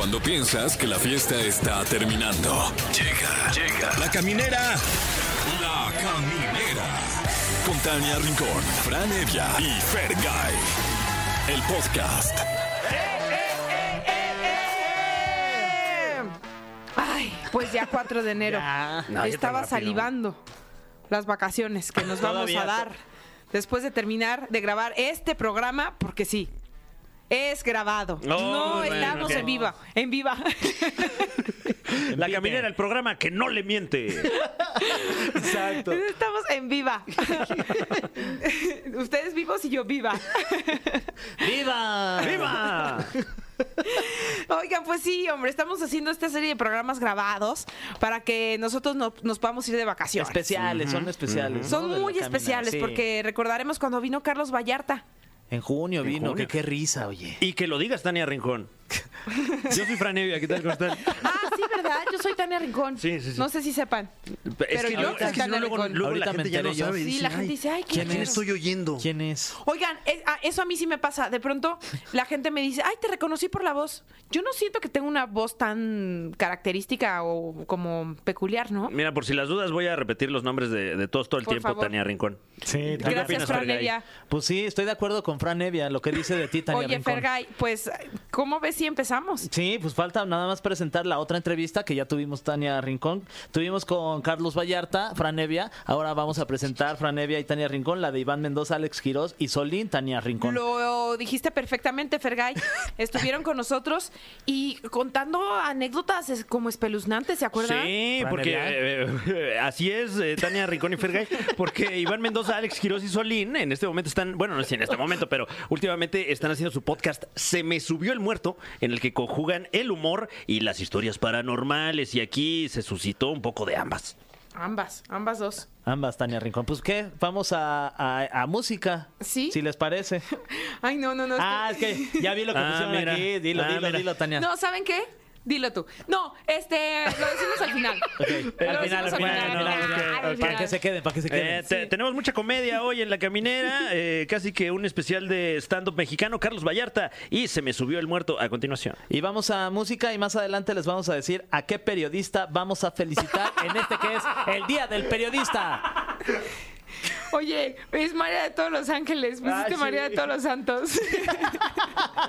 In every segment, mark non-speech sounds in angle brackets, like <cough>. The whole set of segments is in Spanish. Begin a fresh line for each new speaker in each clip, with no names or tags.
Cuando piensas que la fiesta está terminando. Llega, llega. La caminera. La caminera. Con Tania Rincón, Fran Evia y Fergay. El podcast.
Ay, pues ya 4 de enero. <laughs>
Ya. No,
Estaba salivando las vacaciones que nos vamos
Todavía
a dar después de terminar de grabar este programa, porque sí. Es grabado.
Oh,
no
bueno,
estamos en viva. <laughs> En viva.
La caminera, el programa que no le miente.
Exacto.
Estamos en viva. <laughs> Ustedes vivos y yo viva. <laughs>
¡Viva!
¡Viva!
Oigan, pues sí, hombre, estamos haciendo esta serie de programas grabados para que nosotros no- nos podamos ir de vacaciones.
Especiales, son especiales.
Son muy especiales
sí.
porque recordaremos cuando vino Carlos Vallarta.
En junio vino,
junio.
que qué risa, oye.
Y que lo digas, Tania Rincón. <laughs> Yo soy Fran Evia, ¿qué tal?
Ah, sí, ¿verdad? Yo soy Tania Rincón.
Sí, sí, sí.
No sé si sepan.
Es
Pero
que,
yo
es que si no,
Tania
luego,
Rincón.
luego la
Ahorita me
gente ya
enteré yo.
sabe.
Sí,
dice,
la gente
"Ay,
dice, ay, ¿quién,
¿quién
es?
es?
oyendo?
¿Quién es?
Oigan, eh, ah, eso a mí sí me pasa. De pronto la gente me dice, ay, te reconocí por la voz. Yo no siento que tenga una voz tan característica o como peculiar, ¿no?
Mira, por si las dudas, voy a repetir los nombres de, de todos todo el
Por
tiempo,
favor.
Tania Rincón.
Sí,
¿Tú qué
Gracias,
opinas,
Fran
Fergay?
Evia.
Pues sí, estoy de acuerdo con Fran Evia, lo que dice de ti, Tania
Oye,
Rincón.
Fergay, pues, ¿cómo ves si empezamos?
Sí, pues falta nada más presentar la otra entrevista que ya tuvimos Tania Rincón. Tuvimos con Carlos Vallarta, Fran Evia. Ahora vamos a presentar Fran Evia y Tania Rincón, la de Iván Mendoza, Alex Quirós y Solín, Tania Rincón.
Lo dijiste perfectamente, Fergay. <laughs> Estuvieron con nosotros y contando anécdotas es- como espeluznantes, ¿se acuerdan?
Sí, porque eh, así es, eh, Tania Rincón y Fergay, porque Iván Mendoza, Alex Quiroz y Solín en este momento están, bueno, no sé si en este momento, pero últimamente están haciendo su podcast Se me subió el muerto, en el que conjugan el humor y las historias paranormales, y aquí se suscitó un poco de ambas.
Ambas, ambas dos.
Ambas, Tania Rincón. Pues qué, vamos a, a- a música.
¿Sí?
Si les parece. <laughs>
Ay, no, no, no.
Ah, es que ya vi lo que
Ah,
pusieron
mira.
aquí. Dilo,
Ah,
dilo,
mira.
dilo, Tania.
No, ¿saben qué? Dilo tú. No, este, lo decimos al final. <laughs>
Al final, al final, al final,
Ah,
al
al
final. Para que se queden, para que se queden.
Eh, te- Tenemos mucha comedia hoy en La Caminera, <laughs> eh, casi que un especial de stand-up mexicano, Carlos Vallarta, y Se me subió el muerto a continuación.
Y vamos a música y más adelante les vamos a decir a qué periodista vamos a felicitar en este que es el Día del Periodista. <laughs>
Oye, es María de todos los ángeles. Pusiste
Ah, sí.
María de todos los santos. <laughs>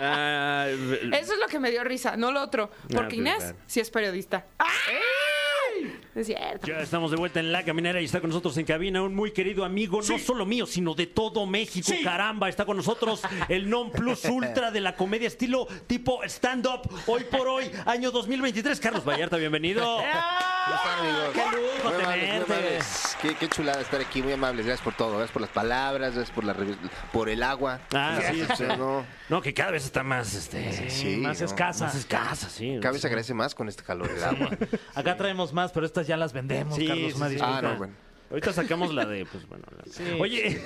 Ah,
Eso es lo que me dio risa, no lo otro. Porque
pues,
Inés
claro.
sí es periodista. ¡Ay! Es cierto.
Ya estamos de vuelta en la caminera y está con nosotros en cabina un muy querido amigo, no solo mío, sino de todo México. Caramba, está con nosotros el non plus ultra de la comedia estilo tipo stand-up, hoy por hoy, año 2023. Carlos Vallarta, bienvenido. ¡Qué lujo tenerte!
Qué, qué chulada estar aquí, muy amables. Gracias por todo. Gracias por las palabras, gracias por, la, por el agua.
Ah, sí,
O sea, no,
No, que cada vez está más, este,
Sí,
más
no,
escasa.
más escasa, sí.
cada vez se agradece más con este calor del agua. <laughs>
Acá traemos más, pero estas ya las vendemos, Carlos. una.
Ah, no, bueno.
Ahorita sacamos la de, <laughs> pues bueno. la-
Sí.
Oye,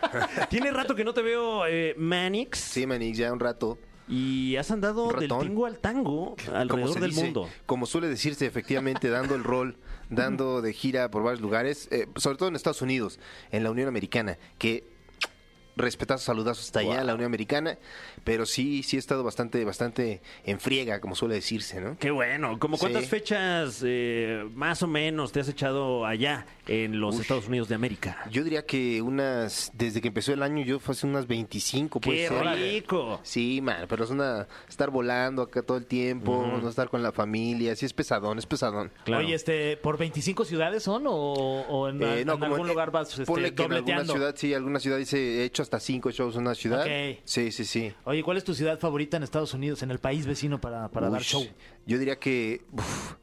<laughs> tiene rato que no te veo, eh, Manix,
Sí, Manix, ya un rato.
y has andado del tingo al tango alrededor del
dice,
mundo.
Como suele decirse, efectivamente, dando el rol, dando de gira por varios lugares, eh, sobre todo en Estados Unidos, en la Unión Americana, que respetazos, saludazos hasta allá, la Unión Americana, pero sí, sí he estado bastante, bastante en friega, como suele decirse, ¿no?
Qué bueno. ¿Cómo cuántas
Sí.
fechas eh, más o menos te has echado allá en los Estados Unidos de América?
Yo diría que unas, desde que empezó el año, yo fue hace unas 25,
¡Qué
puede ser.
rico!
Sí, man, pero es una, estar volando acá todo el tiempo, no estar con la familia, sí es pesadón, es pesadón.
Claro.
Oye, este, ¿por 25 ciudades son o, o en,
Eh, no, como
algún
en-
lugar vas este,
ponle que en alguna
dobleteando?
ciudad, sí, alguna ciudad dice, he hecho hasta cinco shows en una ciudad.
Ok.
Sí, sí, sí.
Oye, ¿cuál es tu ciudad favorita en Estados Unidos, en el país vecino para, para dar show?
Yo diría que uf,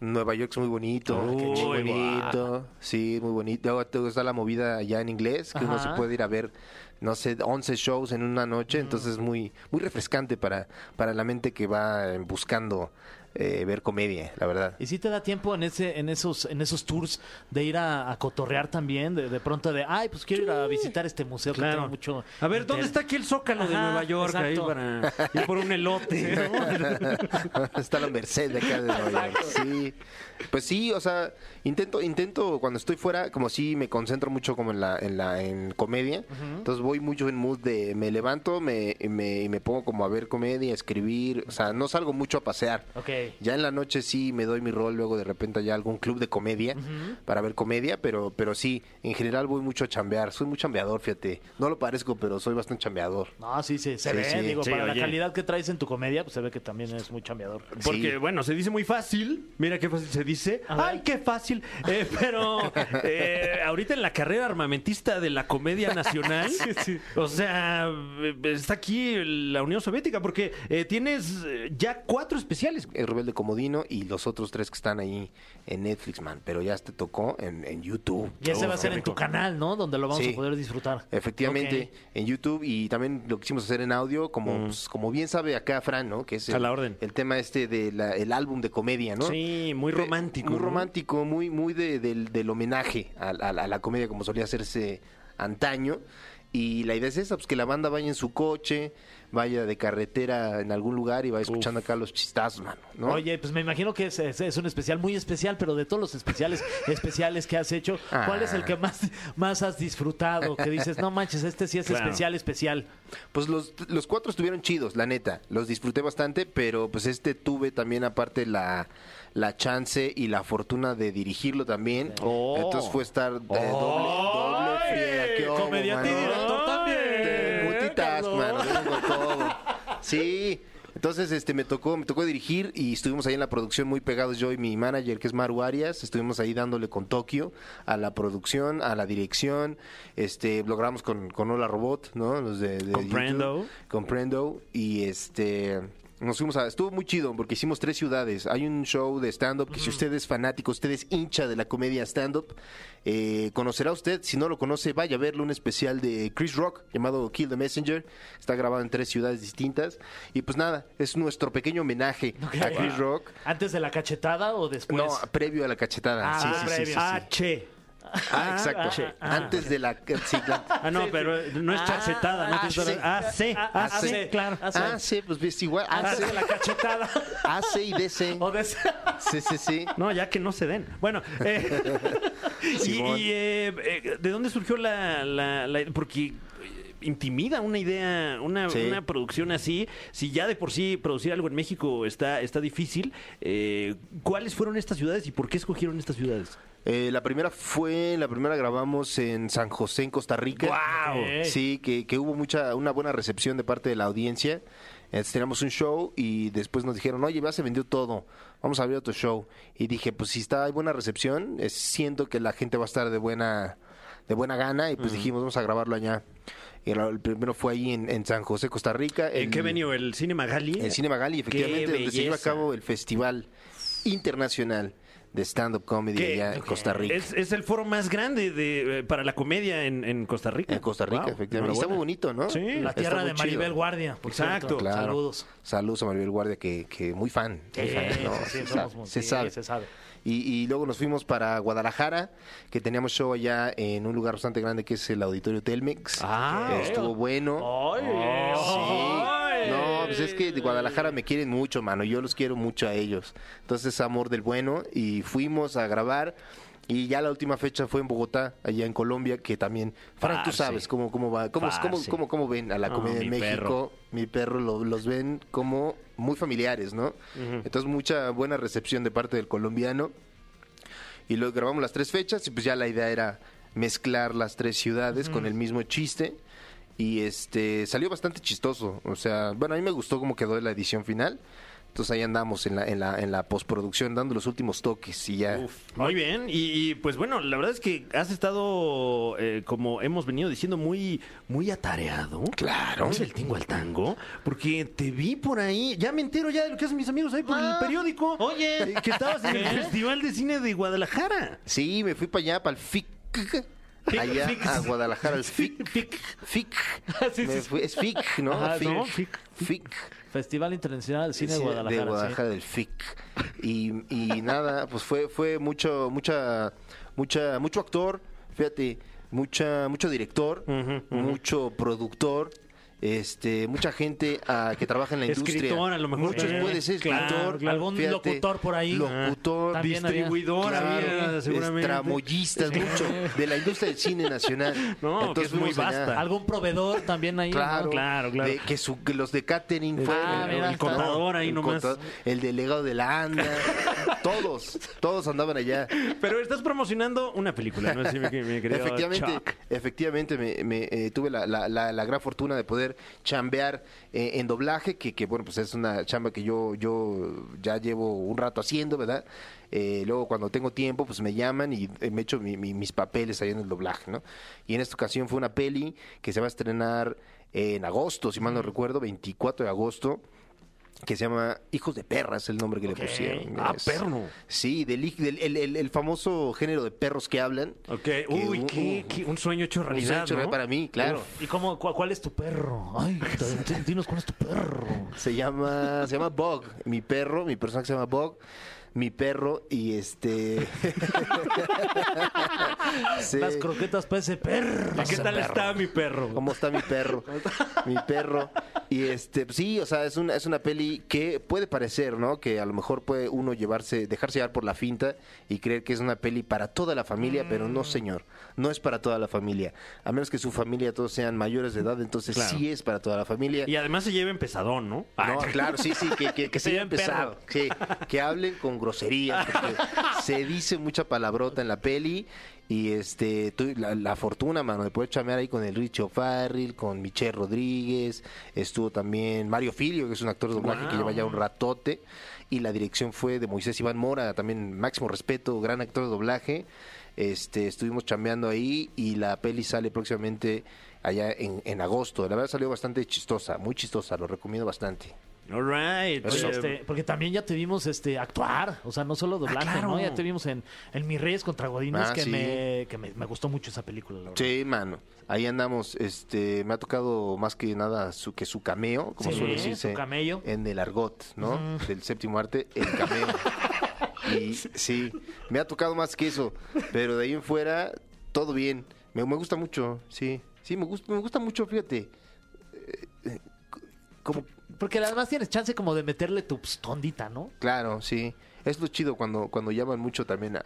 Nueva York es muy bonito,
Uy,
muy bonito, sí, muy bonito. Luego gusta la movida ya en inglés, que uno se puede ir a ver, no sé, 11 shows en una noche, entonces es muy, muy refrescante para, para la mente que va buscando eh, ver comedia, la verdad.
¿Y si te da tiempo en ese, en esos, en esos tours de ir a, a cotorrear también? De, de pronto de, ay, pues quiero ir a visitar este museo que
Claro.
tengo mucho.
A ver, ¿dónde
interés".
está aquí el Zócalo de Nueva York? Ahí
exacto.
para ir por un elote. ¿no? <laughs>
Está la Merced de acá de Nueva York. Sí. Pues sí, o sea, intento, intento cuando estoy fuera, como sí me concentro mucho como en la, en la, en comedia. Entonces voy mucho en mood de me levanto me, me, y me pongo como a ver comedia, a escribir, o sea, no salgo mucho a pasear. Ya en la noche sí me doy mi rol, luego de repente ya algún club de comedia para ver comedia, pero pero sí, en general voy mucho a chambear, soy muy chambeador, fíjate. No lo parezco, pero soy bastante chambeador.
No, sí, sí, se
Sí,
ve.
sí.
Digo,
Sí,
para
oye.
la calidad que traes en tu comedia, pues se ve que también es muy chambeador.
Porque,
Sí.
bueno, se dice muy fácil. Mira qué fácil se dice. ¡Ay, qué fácil! Eh, pero eh, ahorita en la carrera armamentista de la comedia nacional, <laughs> o sea, eh, está aquí la Unión Soviética, porque eh, tienes ya cuatro especiales.
El Rebelde Comodino y los otros tres que están ahí en Netflix, man, pero ya te tocó en, en YouTube.
Y ese
Oh,
va a ser
qué
en tu canal, ¿no? Donde lo vamos
Sí.
a poder disfrutar.
Efectivamente, en YouTube y también lo quisimos hacer en audio, como, pues, como bien sabe acá Fran, ¿no? Que es
A
el,
la orden.
el tema este del el álbum de comedia, ¿no?
Sí, muy romántico.
Muy
¿no?
romántico, muy, muy de- del, del homenaje a, a- a la comedia como solía hacerse antaño. Y la idea es esa, pues que la banda vaya en su coche, vaya de carretera en algún lugar y vaya escuchando acá los chistazos, mano, ¿no?
Oye, pues me imagino que es, es- es un especial muy especial, pero de todos los especiales <laughs> especiales que has hecho, ¿cuál es el que más, más has disfrutado? Que dices, no manches, este sí es
Claro.
especial, especial.
Pues los, los cuatro estuvieron chidos, la neta. Los disfruté bastante, pero pues este tuve también aparte la, la chance y la fortuna de dirigirlo también.
Oh.
Entonces fue estar eh, doble, doble friega. ¿Qué hubo, Sí. Entonces, este, me tocó, me tocó dirigir y estuvimos ahí en la producción muy pegados yo y mi manager, que es Maru Arias, estuvimos ahí dándole con Tokio a la producción, a la dirección, este, logramos con, con Hola Robot, ¿no? Los de, de
Comprendo.
YouTube. Comprendo y este nos fuimos a estuvo muy chido porque hicimos tres ciudades hay un show de stand up que si usted es fanático usted es hincha de la comedia stand up eh, conocerá usted si no lo conoce vaya a verlo un especial de Chris Rock llamado Kill the Messenger está grabado en tres ciudades distintas y pues nada es nuestro pequeño homenaje a Chris Rock
¿Antes de la cachetada o después?
no previo a la cachetada
Ah,
sí, sí, sí,
previo.
sí, sí.
Ah, che.
Ah, exacto
che.
antes de la sí, claro.
Ah, no, pero no es chacetada. no
ah, sí.
Ah, sí.
Ah,
Ah,
ah,
sí,
sí.
claro.
Ah, sí.
ah sí pues es igual
Antes
AC,
de la cachetada.
AC y DC
o de-
sí sí sí
No, ya que no se den. Bueno, eh, <laughs> y,
Simón.
y, eh, eh, ¿de dónde surgió la, la- la- Porque eh, intimida una idea, una,
Sí.
una producción así. Si ya de por sí producir algo en México está, está difícil, eh, ¿cuáles fueron estas ciudades y por qué escogieron estas ciudades?
Eh, la primera fue, la primera grabamos en San José, en Costa Rica.
Ok.
Sí, que, que hubo mucha, una buena recepción de parte de la audiencia. Eh, teníamos un show y después nos dijeron, oye, ya se vendió todo, vamos a abrir otro show. Y dije, pues si está hay buena recepción, eh, siento que la gente va a estar de buena, de buena gana y pues dijimos, vamos a grabarlo allá. Y el, primero fue ahí en, en San José, Costa Rica.
¿En qué venio? ¿El Cine Magali?
El Cine Magali, efectivamente, donde se lleva a cabo el Festival Internacional de Stand-Up Comedy
Que
allá en Costa Rica.
Es, es el foro más grande de, eh, para la comedia en, en Costa Rica.
En Costa Rica,
Wow,
efectivamente. Y Está muy bonito, ¿no?
Sí.
La tierra de Maribel
chido.
Guardia. por
Exacto.
cierto.
Claro.
Saludos.
Saludos a Maribel Guardia, que, que muy fan. muy
Sí,
fan, ¿no?
sí, sí,
se, sabe,
muy-
se
sí,
sabe.
se sabe.
Y, y luego nos fuimos para Guadalajara, que teníamos show allá en un lugar bastante grande que es el Auditorio Telmex.
Ah.
Estuvo bueno.
¡Ay!
Sí. Pues es que de Guadalajara me quieren mucho, mano. Yo los quiero mucho a ellos. Entonces, amor del bueno. Y fuimos a grabar. Y ya la última fecha fue en Bogotá, allá en Colombia, que también, Frank, tú
Parce.
sabes cómo, cómo va, cómo, cómo,
Parce.
cómo, cómo ven a la comedia en
mi
México.
perro.
Mi perro lo- los ven como muy familiares, ¿no? Entonces, mucha buena recepción de parte del colombiano. Y luego grabamos las tres fechas y pues ya la idea era mezclar las tres ciudades con el mismo chiste. Y este salió bastante chistoso. O sea, bueno, a mí me gustó cómo quedó la edición final. Entonces ahí andamos en la, en la, en la postproducción dando los últimos toques y ya.
Muy bien, y, y, pues bueno, la verdad es que has estado, eh, como hemos venido diciendo, muy, muy atareado.
Claro.
Vamos del tingo al tango, porque te vi por ahí, ya me entero ya de lo que hacen mis amigos ahí por el periódico.
Oye.
Eh, que estabas en el <laughs> Festival de Cine de Guadalajara.
Sí, me fui para allá, para el FIC. Allá a Guadalajara, el FIC.
Fic.
FIC. <laughs>
Sí,
Me
sí,
fui- es FIC, ¿no?
Ajá,
FIC.
¿no?
FIC.
Festival Internacional de Cine de. Guadalajara
del FIC. Y, y nada, pues fue, fue mucho, mucha, mucha, mucho actor, fíjate, mucha, mucho director, mucho productor este, mucha gente ah, que trabaja en la industria.
Escritor, a lo mejor.
Muchos
Eh,
puede ser
claro,
escritor.
claro.
Algún locutor por ahí.
Locutor,
había.
Distribuidor,
Claro,
seguramente.
tramoyistas, mucho, de la industria del cine nacional. <laughs>
No, que es muy vasta.
Algún proveedor también ahí.
Claro,
¿no?
Claro, claro.
de- que, su- los de catering fue
Ah, mira,
el contador ahí
el
nomás.
contador, el delegado de la ANDA, <laughs> todos, todos andaban allá.
Pero estás promocionando una película, ¿no? Así, mi, mi
Efectivamente,
Chuck.
efectivamente me, me, eh, tuve la, la- la- la gran fortuna de poder chambear eh, en doblaje, que, que, bueno, pues es una chamba que yo, yo ya llevo un rato haciendo, ¿verdad? Eh, luego cuando tengo tiempo, pues me llaman y eh, me echo mi- mi- mis papeles ahí en el doblaje, ¿no? Y en esta ocasión fue una peli que se va a estrenar en agosto, si mal no recuerdo, 24 de agosto. Que se llama Hijos de Perra, es el nombre que le pusieron.
Ah,
Es-
perro.
Sí, del, el, el- el famoso género de perros que hablan.
Ok,
Que,
uy,
uh,
qué, qué- un sueño hecho
un
realidad,
sueño
¿no?
para mí, claro.
¿Y cómo, cuál, cuál es tu perro? Ay, <laughs> dinos cuál es tu perro.
Se llama, se llama Bug, mi perro, mi personaje se llama Bug, mi perro y este. <laughs> Sí.
Las croquetas para ese perro.
¿Y ¿Qué tal está mi perro?
¿Cómo está mi perro? mi perro. Y este, sí, o sea, es una, es una peli que puede parecer, ¿no? Que a lo mejor puede uno llevarse, dejarse llevar por la finta y creer que es una peli para toda la familia, pero no, señor. No es para toda la familia. A menos que su familia todos sean mayores de edad, entonces
Claro.
sí es para toda la familia.
Y además se lleven pesadón, ¿no?
No, claro, sí, sí, que, que, que <laughs> se
lleven
pesado. Sí, que hablen con groserías, porque <laughs> se dice mucha palabrota en la peli. Y este, tu- la, la fortuna, mano, de poder chamear ahí con el Richie O'Farrill, con Michelle Rodríguez, estuvo también Mario Filio, que es un actor de doblaje que lleva ya un ratote, y la dirección fue de Moisés Iván Mora, también máximo respeto, gran actor de doblaje. Este, estuvimos chambeando ahí y la peli sale próximamente allá en, en agosto. La verdad salió bastante chistosa, muy chistosa, lo recomiendo bastante.
All right.
Oye, este, porque también ya te vimos este, actuar, o sea, no solo doblaje,
claro.
¿no? Ya te vimos en, en Mis Reyes contra Godines,
Ah,
que,
sí.
me, que me, me gustó mucho esa película, la verdad.
Sí, mano. Ahí andamos. Este, me ha tocado más que nada su, que su cameo, como
Sí,
suele decirse.
su camello.
En el argot, ¿no? Del séptimo arte, el cameo. <laughs> y <laughs> sí, me ha tocado más que eso. Pero de ahí en fuera, todo bien. Me, me gusta mucho, sí. Sí, me gusta, me gusta mucho, fíjate. Eh, eh, como,
Porque además tienes chance como de meterle tu tondita, ¿no?
claro, sí. Es lo chido cuando, cuando llaman mucho también a,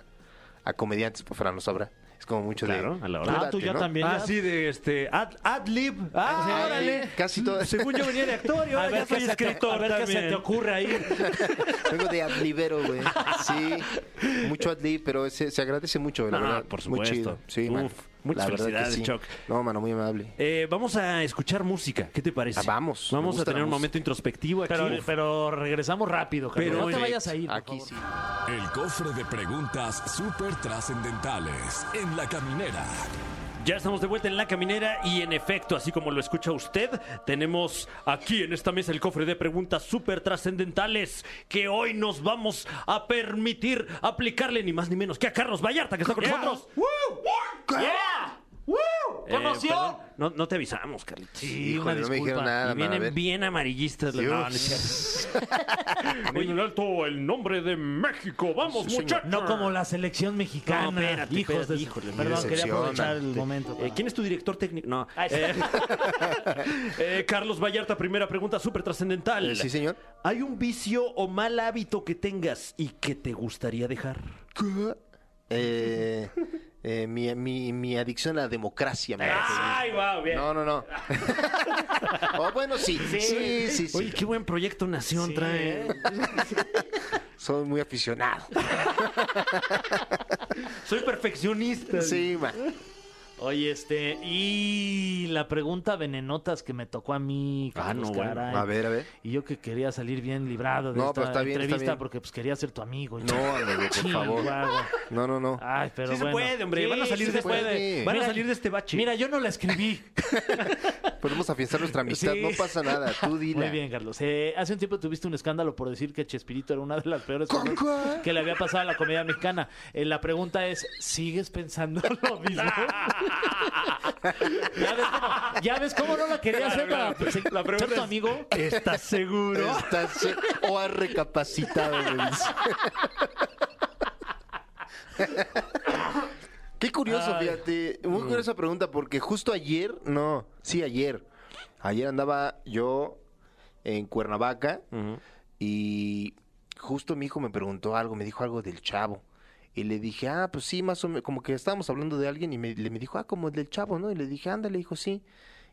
a comediantes, pues Fran lo sabrá. Es como mucho
Claro,
de...
a la hora.
Ah,
"Tú
tú
date",
ya
¿no?
también.
Ah,
ya.
sí, de este. Ad, ad lib. Ah,
Sí,
órale.
Casi todo. <laughs>
Según yo venía de actor, y
A
ahora
ver,
ya
qué
soy escritor
a ver qué se
también.
te ocurre ahí. <laughs>
Vengo de adlibero, güey. Sí, mucho adlib, pero se, se agradece mucho, la
No,
verdad.
por
Muy
supuesto.
chido. Sí,
Uf. Muchas
La
felicidades,
sí.
Choc.
No, mano, muy amable.
Eh, vamos a escuchar música. ¿Qué te parece?
Ah, vamos,
Vamos a tener un momento introspectivo aquí.
Pero, pero regresamos rápido, Carlos.
Pero,
no te vayas a ir. por
Aquí
favor.
sí.
El cofre de preguntas súper trascendentales en la caminera.
Ya estamos de vuelta en la caminera y en efecto, así como lo escucha usted, tenemos aquí en esta mesa el cofre de preguntas súper trascendentales que hoy nos vamos a permitir aplicarle ni más ni menos que a Carlos Vallarta que está con nosotros.
¡Yeah! ¡Woo!
Eh,
¿Conoció?
no, no te avisamos, Carlitos.
Sí,
Híjole,
una
no me dijeron
disculpa.
nada,
y vienen bien amarillistas. las-
Dios.
No, no es cierto. <laughs> Muy en alto el nombre de México. Vamos, muchachos.
No como la selección mexicana.
No, espérate,
hijos
espérate,
de...
híjole,
Perdón, quería aprovechar el momento.
Eh,
para-
¿Quién es tu director técnico? No.
Ay, sí.
Eh, <laughs> eh, Carlos Vallarta, primera pregunta súper trascendental.
Sí, señor.
¿Hay un vicio o mal hábito que tengas y que te gustaría dejar?
Eh, eh, mi, mi, mi adicción a la democracia. me
¡Ay, wow! Bien.
No, no, no. <laughs> oh, bueno, sí. Sí, sí, sí.
Oye, qué buen proyecto Nación
Sí,
trae.
Soy muy aficionado.
Soy perfeccionista.
Sí, man.
Oye, este, y la pregunta venenotas que me tocó a mí,
Ah, no, bueno.
caray.
A ver, a ver.
Y yo que quería salir bien librado de
No,
esta
pero está bien, está
entrevista
bien.
porque pues quería ser tu amigo. y-
No, amigo, por favor. No, no, no.
Ay, pero
sí se
bueno.
puede, hombre.
Sí,
van a salir
sí
de
se puede.
este, van a salir de este bache.
Mira, yo no la escribí. <laughs>
Podemos afianzar nuestra amistad.
Sí.
No pasa nada. Tú dila.
Muy bien, Carlos. Eh, hace un tiempo tuviste un escándalo por decir que Chespirito era una de las peores
¿Con
cosas que le había pasado a la comedia mexicana. Eh, la pregunta es, ¿sigues pensando lo mismo? <laughs> ¿Ya, ves cómo, ya ves cómo no la quería hacer para pues,
La pregunta
ser tu
es,
amigo?
¿Estás seguro?
Estás- o has recapacitado. Qué curioso,
Ay.
fíjate. Muy curiosa pregunta porque justo ayer, no, sí, ayer, Ayer andaba yo en Cuernavaca y justo mi hijo me preguntó algo, me dijo algo del chavo. Y le dije, ah, pues sí, más o menos, como que estábamos hablando de alguien y me, le- me dijo, ah, como del chavo, ¿no? Y le dije, ándale, dijo, sí.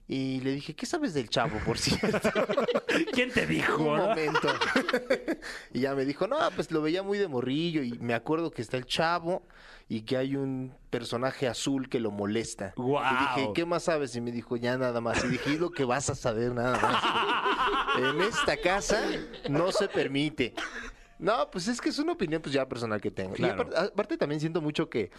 Y le dije, ¿qué sabes del chavo, por <laughs> cierto? <laughs>
¿Quién te dijo?
Un
no?
momento. <laughs> y ya me dijo, no, pues lo veía muy de morrillo y me acuerdo que está el chavo y que hay un personaje azul que lo molesta.
Guau.
Y dije, ¿qué más sabes? Y me dijo, ya nada más. Y dije, es lo que vas a saber nada más. en esta casa no se permite. No, pues es que es una opinión pues ya personal que tengo.
Claro.
Y aparte, aparte también siento mucho que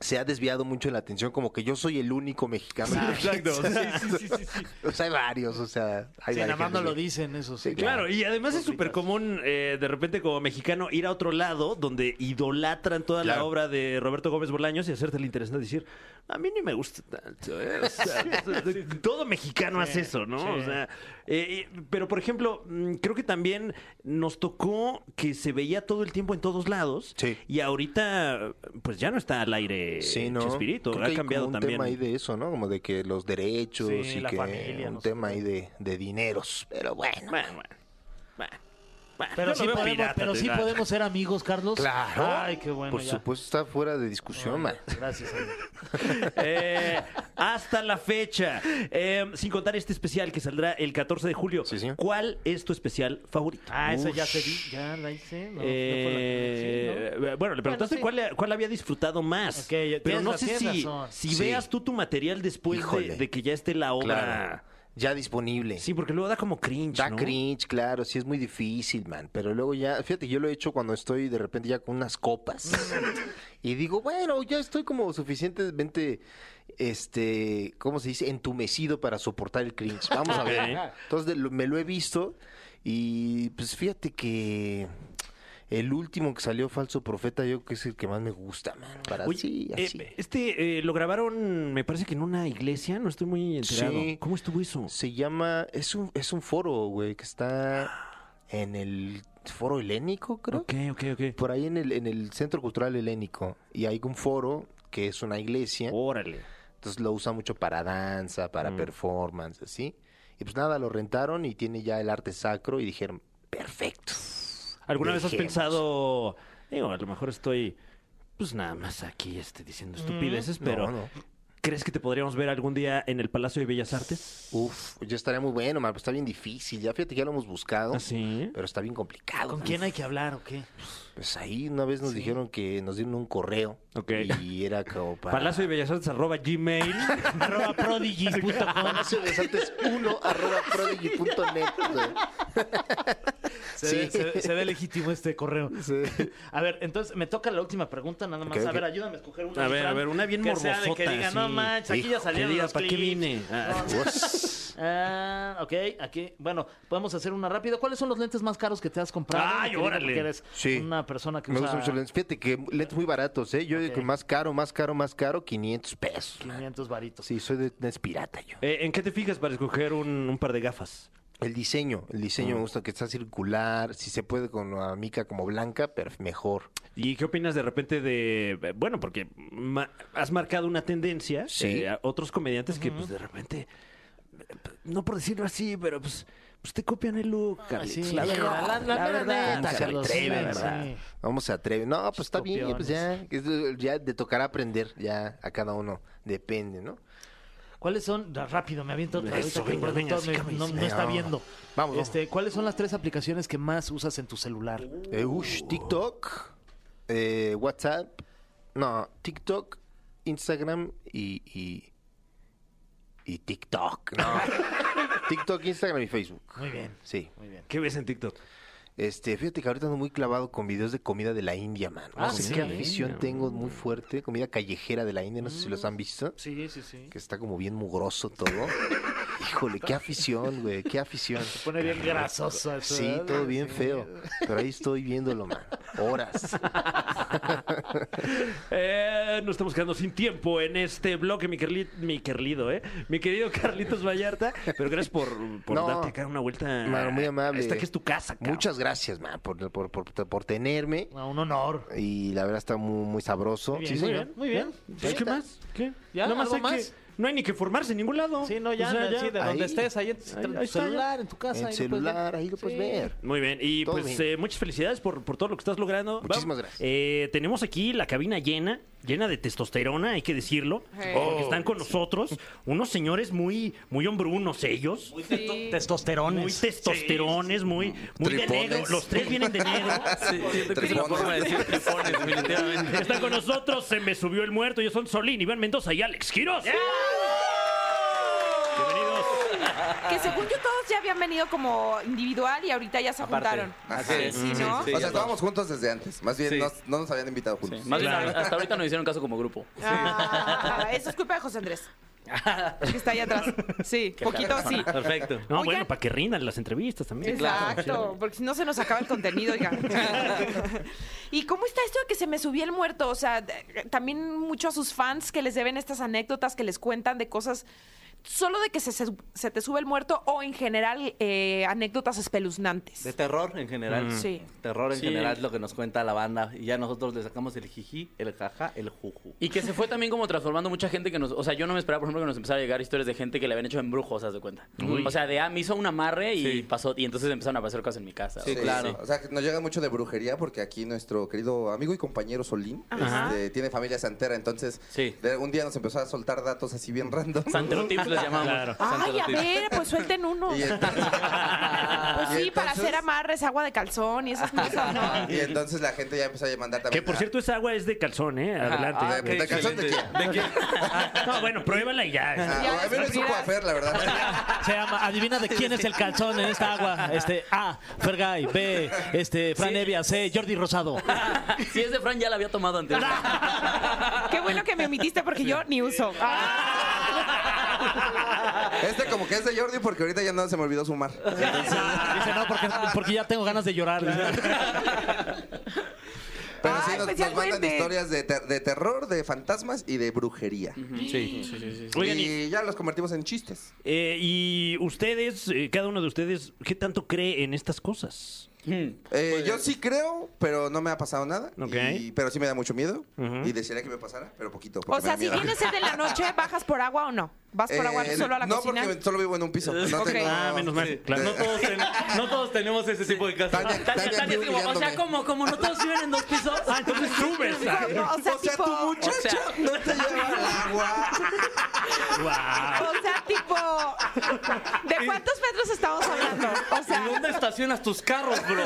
se ha desviado mucho la atención, como que yo soy el único mexicano.
Exacto.
Sí, sí, sí, sí, sí. <laughs>
O sea, hay varios, o sea, hay
Sí,
varias
nada más no lo dicen, eso sí.
Sí,
Claro, y además es súper común eh, de repente como mexicano ir a otro lado donde idolatran toda la obra de Roberto Gómez Bolaños y hacerte el interesante decir, a mí ni me gusta tanto. eh". O sea, <laughs> todo mexicano hace eso, ¿no?
sí.
O sea, eh, eh, pero por ejemplo, mm, creo que también nos tocó que se veía todo el tiempo en todos lados
Sí.
y ahorita pues ya no está al aire
Sí, ¿no?
Chespirito,
Creo que
ha
hay
cambiado
como un
también.
tema ahí de eso, ¿no? Como de que los derechos
Sí,
y
la
que
familia,
un
no sé
tema
qué.
ahí de, de dineros. Pero bueno.
Bueno, bueno, bueno. Bueno,
Pero sí, podemos,
pirata,
pero sí podemos ser amigos, Carlos.
Claro.
Ay, qué bueno.
Por
ya.
supuesto está fuera de discusión, man.
Gracias. <laughs>
Eh, hasta la fecha. Eh, sin contar este especial que saldrá el 14 de julio.
Sí, sí.
¿Cuál es tu especial favorito?
Ah, esa ya
Ush.
te di, ya la hice. No,
Eh,
no fue la- sí, ¿no?
Bueno, le preguntaste
sí.
cuál, cuál había disfrutado más. Pero no sé si,
razón.
si
Sí.
veas tú tu material después de, que ya esté la obra.
Claro. Ya disponible.
Sí, porque luego da como cringe.
Da
¿no?
cringe, claro, sí es muy difícil, man. Pero luego ya, fíjate, yo lo he hecho cuando estoy de repente ya con unas copas. <laughs> y digo, bueno, ya estoy como suficientemente, este, ¿cómo se dice? Entumecido para soportar el cringe. Vamos a ver. Entonces me lo he visto y pues fíjate que el último que salió Falso Profeta yo creo que es el que más me gusta, man. Para
Oye,
así,
eh, este eh, lo grabaron, me parece que en una iglesia, no estoy muy enterado.
Sí.
¿Cómo estuvo eso?
Se llama, es un, es un foro, güey, que está en el foro helénico, creo.
Ok, ok, ok.
Por ahí en el, en el Centro Cultural Helénico. Y hay un foro que es una iglesia.
Órale.
Entonces lo usa mucho para danza,
Mm.
para performance, así. Y pues nada, lo rentaron y tiene ya el arte sacro y dijeron, perfecto.
¿Alguna vez has pensado, digo, a lo mejor estoy, pues nada más aquí este, diciendo estupideces, pero
No, no.
¿crees que te podríamos ver algún día en el Palacio de Bellas Artes?
Uf, ya estaría muy bueno, man, pero está bien difícil. Ya fíjate, ya lo hemos buscado.
¿Ah, sí?
Pero está bien complicado.
¿Con quién hay que hablar o qué?
Pues ahí una vez nos dijeron que nos dieron un correo.
Ok.
Y era como para...
Palacio de Bellas Artes arroba gmail. <laughs>
Arroba prodigy.com.
Palacio de Bellas Artes 1 arroba prodigy.net.
Se,
Sí.
ve, se ve- se ve legítimo este correo.
Sí.
A ver, entonces me toca la última pregunta, nada más. A ver, ayúdame a escoger una.
A ver, a ver, una bien
que sea de. Que diga, no manches, aquí
Hijo,
ya
Que
salieron
diga,
los
¿para qué
clips".
vine? Ah.
Ah, ok, aquí. Bueno, podemos hacer una rápida. ¿Cuáles son los lentes más caros que te has comprado?
Ay, órale.
Porque eres
Sí.
una persona que
Me
usa
gustan mucho lentes. Fíjate que lentes muy baratos, ¿eh? Yo digo
Ok.
que más caro, más caro, más caro, 500 pesos. man.
500 varitos.
Sí, soy de, de pirata yo.
Eh, ¿En qué te fijas para escoger un, un par de gafas?
El diseño, el diseño me gusta que está circular, si se puede con una mica como blanca, pero mejor.
¿Y qué opinas de repente de, eh, bueno, porque ma- has marcado una tendencia,
Sí.
eh, a otros comediantes que pues de repente, no por decirlo así, pero pues, pues te copian el look, Carlitos,
sí.
la verdad,
La- la- la verdad,
neta,
se atreve,
la
sí.
verdad.
Vamos a atrever. No, pues está bien, pues ya, ya te tocará aprender, ya a cada uno, depende, ¿no?
¿Cuáles son? Rápido, me aviento otra que el
venga,
me-
sígame,
no, está viendo.
Vamos,
Este, ¿Cuáles son las tres aplicaciones que más usas en tu celular?
Eh, ush, TikTok, eh, WhatsApp, no, TikTok, Instagram y, y, y TikTok, no. <laughs> TikTok, Instagram y Facebook.
Muy bien,
Sí.
muy bien.
¿Qué ves en TikTok?
Este, fíjate que ahorita ando muy clavado con videos de comida de la India, man. No
Ah,
sé
sí.
qué afición tengo muy fuerte, comida callejera de la India, no sé si los han visto,
Sí, sí, sí.
que está como bien mugroso todo. <laughs> Híjole, qué afición, güey, qué afición.
Pone bien grasoso eso.
Sí,
¿verdad?
todo bien
Sí.
feo, pero ahí estoy viéndolo, man. Horas. <laughs>
Eh, nos estamos quedando sin tiempo en este bloque, mi, Carli- mi ¿eh? Mi querido Carlitos Vallarta. Pero gracias por, por
No.
darte acá una vuelta.
Mano, muy amable.
Esta que es tu casa, cabrón.
Muchas gracias, man, por, por, por, por tenerme.
Un honor.
Y la verdad está muy, muy sabroso.
Muy bien,
Sí,
muy
señor.
bien, muy bien.
¿Pues ¿Qué más? ¿Qué?
¿Ya?
Nada
¿Algo
hay
más?
Que, no hay ni que formarse en ningún lado.
Sí, no, ya,
O sea, ya.
sí, de
ahí.
donde estés, ahí en tu
Ahí- está,
celular, en tu casa.
En
ahí lo puedes ver.
celular, ahí lo puedes ver.
Muy bien, y
Todo
pues
bien.
eh, muchas felicidades por, por todo lo que estás logrando.
Muchísimas
Va-
gracias.
eh, tenemos aquí la cabina llena, llena de testosterona, hay que decirlo,
Hey.
porque están con nosotros unos señores muy, muy hombrunos ellos, muy,
Sí.
Testosterones.
testosterones, muy, muy de negro. Los tres vienen de negro. <laughs>
Sí, siento que es una forma de decir tripones, definitivamente.
Están con nosotros, se me subió el muerto. Ellos son Solín, Iván Mendoza y Alex Quiroz. Bienvenidos.
Que según yo todos ya habían venido como individual y ahorita ya se
Aparte.
juntaron.
Así es.
Sí, ¿no?
sí,
o sea, estábamos juntos desde antes. Más bien, no nos habían invitado juntos.
Más bien,
Claro.
hasta ahorita nos hicieron caso como grupo.
Ah, eso es culpa de José Andrés. Que está ahí atrás. Sí, <laughs> poquito sí.
Perfecto.
No,
Oigan.
bueno, para que rindan las entrevistas también.
Exacto, porque si no se nos acaba el contenido, oiga. <laughs> ¿Y cómo está esto de que se me subió el muerto? O sea, también mucho a sus fans que les deben estas anécdotas que les cuentan de cosas solo de que se, se, se te sube el muerto o en general eh, anécdotas espeluznantes.
De terror en general.
Sí.
Terror en
Sí.
general es lo que nos cuenta la banda. Y ya nosotros le sacamos el jiji, el jaja, el juju.
Y que se fue también como transformando mucha gente que nos... O sea, yo no me esperaba, por ejemplo, que nos empezara a llegar historias de gente que le habían hecho embrujos, ¿haz de cuenta? O sea, de, ah, me hizo un amarre y
Sí.
pasó... Y entonces empezaron a pasar cosas en mi casa.
Sí,
O-
claro. O sea, que nos llega mucho de brujería porque aquí nuestro querido amigo y compañero Solín este, tiene familia santera. Entonces,
Sí.
de- un día nos empezó a soltar datos así bien random.
Santerotips les llamamos.
Claro.
Ay, a ver, pues suelten uno.
Y entonces,
Pues sí,
y
para hacer amarres, agua de calzón y esas cosas, ¿no?
y entonces la gente ya empezó a mandar
Que
también.
por cierto, esa agua es de calzón, ¿eh? Adelante.
Ah, ¿de calzón de quién?
¿De quién?
No, bueno, pruébala y ya.
Ah,
Ya
a mí me supo a Fer, la verdad. <laughs>
Se llama, adivina de quién es el calzón en esta agua. Este, A, Fergay, B, este, Fran Evia, C, Jordi Rosado.
si es de Fran, ya la había tomado antes.
Qué bueno que me omitiste porque yo ni uso. <laughs>
Este como que es de Jordi porque ahorita ya no se me olvidó sumar. <laughs>
Dice, no, porque, porque ya tengo ganas de llorar.
Pero
Ay,
sí, nos, mandan historias de, ter- de terror, de fantasmas y de brujería.
Sí.
Oigan, y,
y ya los convertimos en chistes.
eh, y ustedes, eh, cada uno de ustedes, ¿qué tanto cree en estas cosas?
Eh, yo sí creo, pero no me ha pasado nada.
Ok.
Y- pero sí me da mucho miedo.
Ujú.
Y desearía que me pasara, pero poquito.
O sea, si
miedo.
tienes sed en la noche, <laughs> ¿bajas por agua o no? ¿Vas por agua
Eh,
solo a la
no,
cocina?
porque solo vivo en un piso. No
Ok.
tengo-
Ah, menos mal,
Sí.
claro.
No todos, ten- no todos tenemos ese tipo de casa.
Tania,
Tania,
Tania
Tania es como, o sea,
humillándome.
como, como no todos viven en dos pisos.
Ah, entonces subes. ah.
O sea,
O sea,
tipo,
tu muchacha
o sea-
no te lleva al agua.
Guau.
o sea, tipo, ¿de cuántos metros estamos hablando? O
¿En
sea,
dónde estacionas tus carros, bro?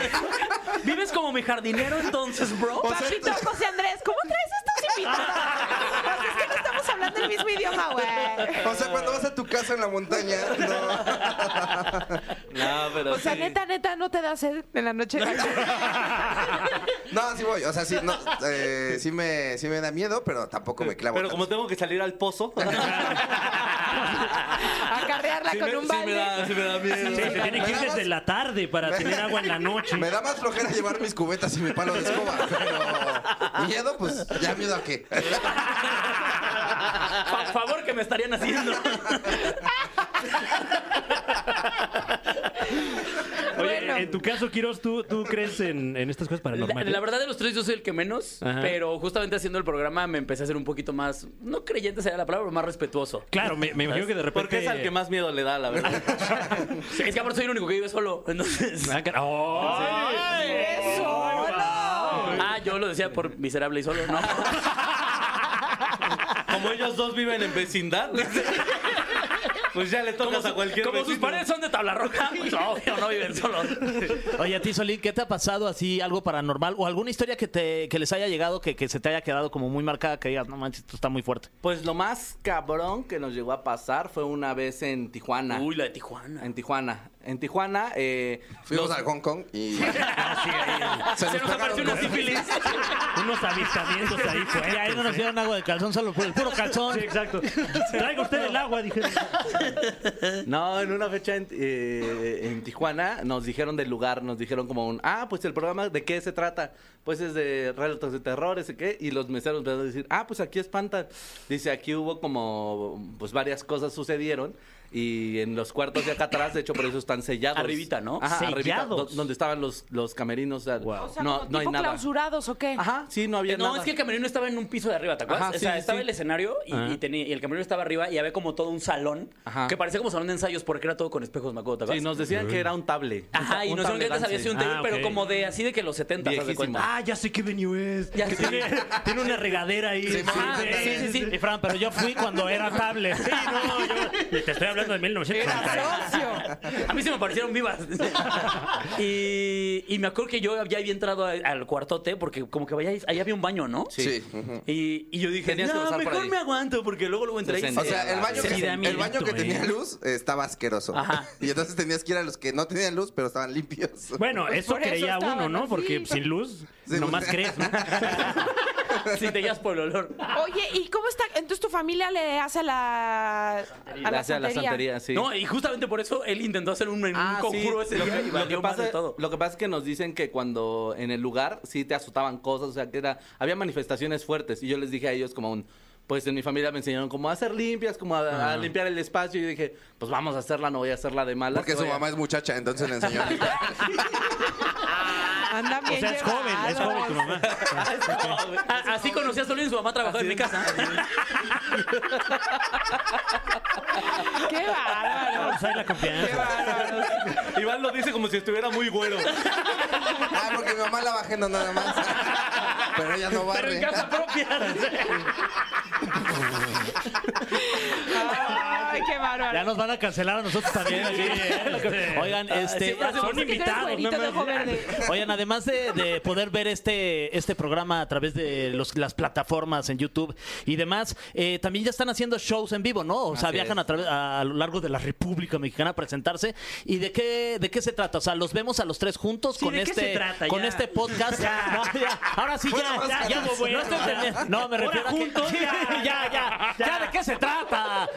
¿Vives como mi jardinero entonces, bro?
papito José Andrés, ¿cómo traes estos invitados? O sea, es que no estamos hablando el mismo idioma, güey.
O sea, cuando vas a tu casa en la montaña, no.
No, pero
O sea,
sí.
neta, neta, ¿no te da sed en la noche?
No, sí voy. O sea, sí, no, eh, sí, me, sí me da miedo, pero tampoco me clavo.
Pero
tanto.
como tengo que salir al pozo, <laughs> <laughs>
Acarrearla
sí
con
me,
un
sí
balde.
me da, sí me da miedo.
Sí, se tiene que ir desde
más-
la tarde para tener agua en la <laughs> noche.
Me da más flojera llevar mis cubetas y mi palo de escoba, <laughs> pero miedo, pues ya miedo a qué.
Fa- favor que me estarían haciendo.
Oye,
Bueno.
en tu caso, Quiroz, ¿tú, tú crees en, en estas cosas
La,
paranormales?
la verdad de los tres yo soy el que menos,
Ajá.
pero justamente haciendo el programa me empecé a ser un poquito más, no creyente sería la palabra, pero más respetuoso.
Claro, me, me imagino que de repente...
Porque es al que más miedo le da, la verdad. <laughs>
Sí, es que aparte soy el único que vive solo, entonces...
Ah, cara- ¡Ay!
¡Solo!
Ah, yo lo decía por miserable y solo, ¿no?
Como ellos dos viven en vecindad, <laughs> pues ya le tocas
Como,
a cualquier
como sus paredes son de tabla roja, pues obvio, no viven solos.
Oye, a ti, Solín, ¿qué te ha pasado así, algo paranormal? ¿O alguna historia que, te, que les haya llegado, que, que se te haya quedado como muy marcada, que digas, no manches, esto está muy fuerte?
Pues lo más cabrón que nos llegó a pasar fue una vez en Tijuana.
Uy, la de Tijuana.
En Tijuana. En Tijuana, eh,
Fuimos
nos-
al Hong Kong y <laughs> <laughs> se
Se nos apareció una sífilis.
Unos avistamientos ahí
Y
fuertes.
ahí no nos
¿eh?
dieron agua de calzón, solo por el puro calzón.
Sí, exacto. Traiga usted el agua, dije.
No, en una fecha en, eh, en Tijuana nos dijeron del lugar, nos dijeron como un, ah, pues el programa, ¿de qué se trata? Pues es de relatos de terror, ese qué, y los meseros empezaron a decir, ah, pues aquí espantan. Dice, aquí hubo como, pues varias cosas sucedieron, Y en los cuartos de acá atrás, de hecho, por eso están sellados.
Arribita, ¿no?
Ajá, arribita,
Sellados.
do- donde estaban los, los camerinos. o sea,
O sea,
no,
como
no hay
tipo
nada.
clausurados o qué?
Ajá, sí, no había
No,
nada.
es que el camerino estaba en un piso de arriba, ¿te acuerdas?
Ajá,
o sea,
sí,
estaba
sí.
el escenario y,
Ajá.
y tenía, y el camerino estaba arriba y había como todo un salón
Ajá.
que parecía como salón de ensayos porque era todo con espejos, me acuerdo, ¿te
Sí,
acuerdas?
nos decían que era un table.
Ajá, y nos dijeron que antes había sido un table,
Ah,
pero
ok.
como de así de que los 70, ¿te das de
Viejísimo.
cuenta?
Ah, ya sé qué venue es.
Ya
que
sé.
tiene, <laughs> tiene una regadera ahí.
Sí,
Ah,
sí,
sí, sí, sí.
Y Fran, pero yo fui cuando era tablet.
Sí, no, yo <laughs> te estoy hablando de 1990.
Socio.
A mí se me parecieron vivas. <laughs> y, y me acuerdo que yo ya había entrado a- al cuartote porque como que vaya, ahí había un baño, ¿no?
Sí.
Y, y yo dije,
Tenías que
no,
pasar por
mejor
ahí".
me aguanto porque luego luego entré.
Se
O sea, el baño, que, el baño que tenía
¿eh?
luz estaba asqueroso.
Ajá.
Y entonces tenías que ir a los que no tenían luz, pero estaban limpios.
Bueno, eso
Por eso
creía uno, ¿no?
así.
Porque sin luz, nomás
pues.
crees, ¿no? <laughs>
Sí, te guías por el olor.
Oye, ¿y cómo está? Entonces tu familia le hace a la, a la
Gracias a la
santería.
sí.
No, y justamente por eso él intentó hacer un, un
Ah, sí.
conjuro ese
lo,
día
que,
y
lo
valió
que
más de
pasa,
todo.
lo que pasa es que nos dicen que cuando en el lugar sí te asustaban cosas, o sea, que era, había manifestaciones fuertes y yo les dije a ellos como un, pues en mi familia me enseñaron como a hacer limpias, como a, a limpiar el espacio y yo dije, pues vamos a hacerla, no voy a hacerla de malas.
Porque su
a-
mamá es muchacha, entonces le enseñó. <laughs>
Andan
O
bien
sea, es joven, es joven tu mamá. <laughs>
Así conocí a Solín, su mamá trabajaba en mi casa. <laughs>
¡Qué bárbaro!
Hay la
¡Qué
confianza.
bárbaro!
Iván lo dice como si estuviera muy güero.
ah, porque mi mamá la bajando nada más. Pero ella no
Pero en
barre.
casa propia.
¡Ay, qué bárbaro!
Ya nos van a cancelar a nosotros también. aquí, ¿eh? Oigan, este,
siempre hacemos
son invitados, no.
Oigan, además de, de poder ver este, este programa a través de los- las plataformas en YouTube y demás, eh, también ya están haciendo shows en vivo, ¿no? O sea,
Así
viajan
es.
a, través, a, a lo largo de la República Mexicana a presentarse. ¿Y de qué, de qué se trata? O sea, los vemos a los tres juntos
Sí,
con,
¿de qué
este,
se trata?
con
Ya.
este podcast. <laughs>
Ya.
No, ya. Ahora sí, ya, ya, no, estoy. No, me refiero a que...
juntos, <laughs> ya. <laughs>
ya, ya, ya, ¿de qué se trata?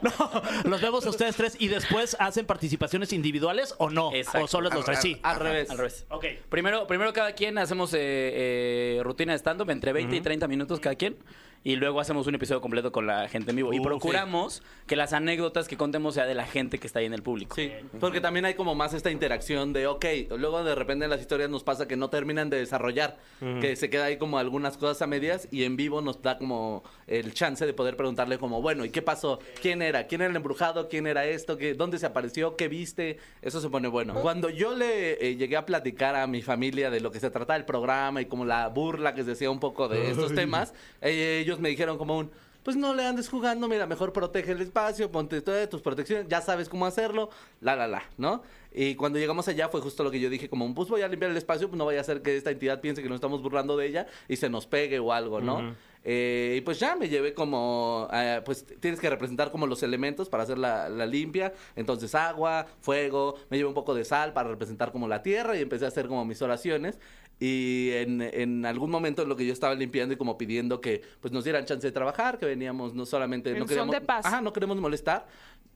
No, los vemos a ustedes tres y después hacen participaciones individuales o no.
Exacto.
O solo los tres, sí.
Al revés.
Al revés.
Ok.
Primero, primero cada quien hacemos eh, eh, rutina de stand-up entre 20 y 30 minutos cada quien. Y luego hacemos un episodio completo con la gente en vivo. y
Uh,
procuramos que las anécdotas que contemos sea de la gente que está ahí en el público.
Sí, porque también hay como más esta interacción de, ok, luego de repente en las historias nos pasa que no terminan de desarrollar, que se queda ahí como algunas cosas a medias y en vivo nos da como el chance de poder preguntarle como, bueno, ¿y qué pasó? ¿Quién era? ¿Quién era el embrujado? ¿Quién era esto? ¿Qué, ¿Dónde se apareció? ¿Qué viste? Eso se pone bueno. Cuando yo le eh, llegué a platicar a mi familia de lo que se trata del programa y como la burla que se hacía un poco de estos temas, eh, ellos me dijeron como un... Pues no le andes jugando, mira, mejor protege el espacio, ponte todas tus protecciones, ya sabes cómo hacerlo, la, la, la, ¿no? Y cuando llegamos allá fue justo lo que yo dije, como, pues voy a limpiar el espacio, pues no vaya a ser que esta entidad piense que nos estamos burlando de ella y se nos pegue o algo, ¿no? Eh, y pues ya me llevé como, eh, pues tienes que representar como los elementos para hacer la, la limpia, entonces agua, fuego, me llevé un poco de sal para representar como la tierra y empecé a hacer como mis oraciones. Y en, en algún momento en lo que yo estaba limpiando y como pidiendo que pues nos dieran chance de trabajar, que veníamos no solamente...
En
no
son
queríamos,
de paz.
Ajá, no queremos molestar.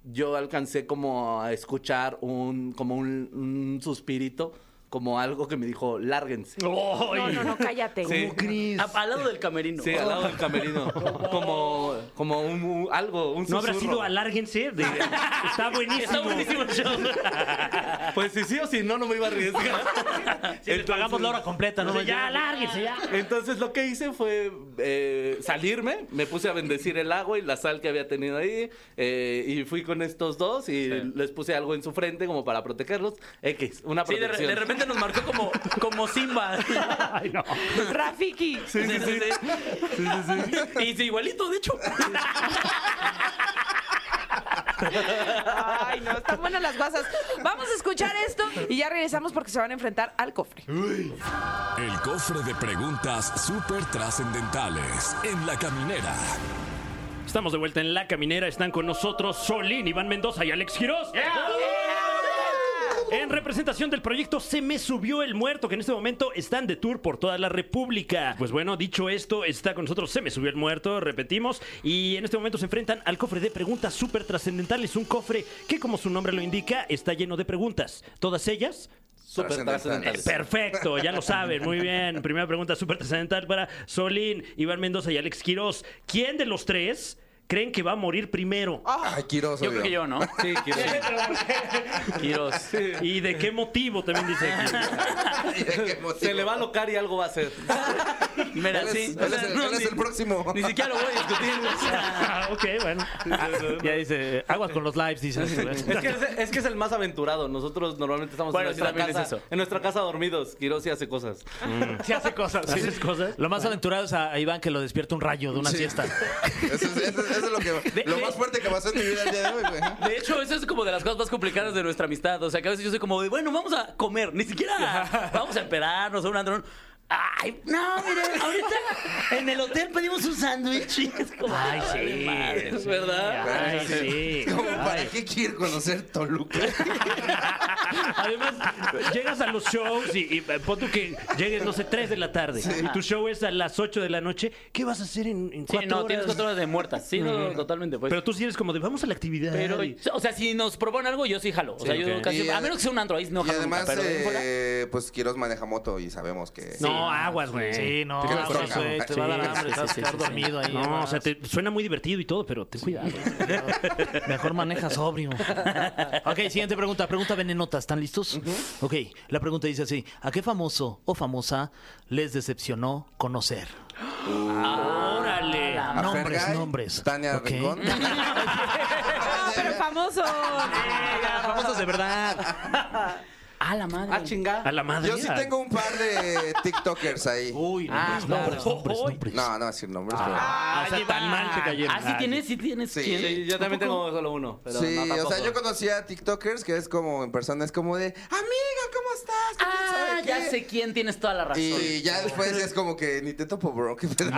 Yo alcancé como a escuchar un, como un, un suspirito, como algo que me dijo, lárguense.
No, no, no, cállate.
Sí.
A- al lado del camerino.
Sí, al lado del camerino. <laughs> Como, como un, un- algo, un
¿No habrá
susurro.
sido alárguense? De- Está buenísimo.
Está buenísimo el show. <laughs>
Pues si sí o si no, no me iba a arriesgar. <laughs>
Si les pagamos la hora completa, ¿no?
O sea, ya, alárguense, ya.
Entonces lo que hice fue eh, salirme, me puse a bendecir el agua y la sal que había tenido ahí eh, y fui con estos dos y les puse algo en su frente como para protegerlos. X, una
Sí, de, re-
protección.
de repente nos marcó como, como Simba. <laughs>
Ay, no.
Rafiki.
Sí, sí, sí. Y sí, igualito, de hecho.
Ay, no, están buenas las guasas. Vamos a escuchar esto y ya regresamos porque se van a enfrentar al cofre.
El cofre de preguntas súper trascendentales en la caminera.
Estamos de vuelta en La Caminera. Están con nosotros Solín, Iván Mendoza y Alex Quiroz. En representación del proyecto Se me subió el muerto, que en este momento están de tour por toda la República. Pues bueno, dicho esto, está con nosotros Se me subió el muerto, repetimos, y en este momento se enfrentan al cofre de preguntas súper trascendentales. Un cofre que, como su nombre lo indica, está lleno de preguntas. Todas ellas
Súper
Trascendentales.
Perfecto, ya lo saben, muy bien. Primera pregunta súper trascendental para Solín, Iván Mendoza y Alex Quiroz. ¿Quién de los tres creen que va a morir primero?
Ay, Quiroz,
Yo creo que yo, ¿no?
Sí, quiero.
Quiroz. <laughs>
¿Y de qué motivo también dice aquí? <laughs>
¿Y de qué motivo?
Se le va a locar y algo va a hacer. <laughs>
Mira,
Él es,
sí.
él
o sea,
es el,
no,
él es
ni-
el próximo.
Ni siquiera lo voy a discutir. o sea,
Ah, ok, bueno.
Ya dice, aguas con los lives, dice.
Es que es, es que es el más aventurado. Nosotros normalmente estamos
Bueno,
en,
sí,
nuestra
es
casa,
eso.
en nuestra casa dormidos. Quiroz sí hace cosas.
Se hace cosas.
¿Haces cosas?
Lo más aventurado es a a Iván que lo despierta un rayo de una
Sí.
siesta.
Eso es, eso es- eso es lo, que, lo más fuerte que pasó en mi vida el día de hoy, güey.
De hecho, eso es como de las cosas más complicadas de nuestra amistad. O sea, que a veces yo soy como de, bueno, vamos a comer. Ni siquiera <laughs> vamos a esperarnos a un andrón. Ay, no, mire, ahorita en el hotel pedimos un sándwich. y <laughs> Es como,
Ay, sí.
madre, es verdad.
Ay, sí.
Como, ¿Para qué quiere conocer Toluca? <laughs>
Además, llegas a los shows y, y eh, pon tú que llegues, no sé, 3 de la tarde y tu show es a las 8 de la noche. ¿Qué vas a hacer en, en
Sí,
cuatro
no,
horas?
tienes cuatro horas de muertas. Sí, no, totalmente. Pues.
Pero tú sí eres como de vamos a la actividad.
Pero,
y-
o sea, si nos proponen algo, yo sí jalo. O sea,
Sí,
yo
ok.
casi.
Y,
a menos que sea un andro, ahí no
y
jalo
además,
nunca, pero
eh, pues Quiroz maneja moto y sabemos que...
No, aguas, güey.
Sí, no,
Te
no,
tronca.
güey, te va a dar hambre, te vas a quedar dormido ahí.
No, o sea, te suena muy divertido y todo, pero ten cuidado. <laughs>
Mejor maneja sobrio. <laughs> ok, siguiente pregunta. Pregunta venenota. ¿Están listos? Ok, la pregunta dice así. ¿A qué famoso o famosa les decepcionó conocer?
Órale.
A
nombres,
Fergay,
nombres.
Tania
Ok.
Rincón.
No, <laughs> pero famoso.
famosos de verdad.
Ah, la madre.
Ah, chingada.
A la madre.
Yo sí tengo un par de <laughs> TikTokers ahí.
Uy,
Ah,
nombres,
claro.
nombres.
No, no a decir nombres,
Ah, o sea, tan mal te cayeron.
Ah, sí tienes, sí tienes.
Sí.
¿quién?
Sí, yo también tengo solo uno.
pero...
Pero
Sí,
no,
o sea, yo conocía a TikTokers que es como en persona, es como de, amiga, ¿cómo estás? ¿Qué quién
Ah, ya
qué?"
sé quién tienes toda la razón.
Y ya después es como que ni te topo, bro. ¿Qué pedo?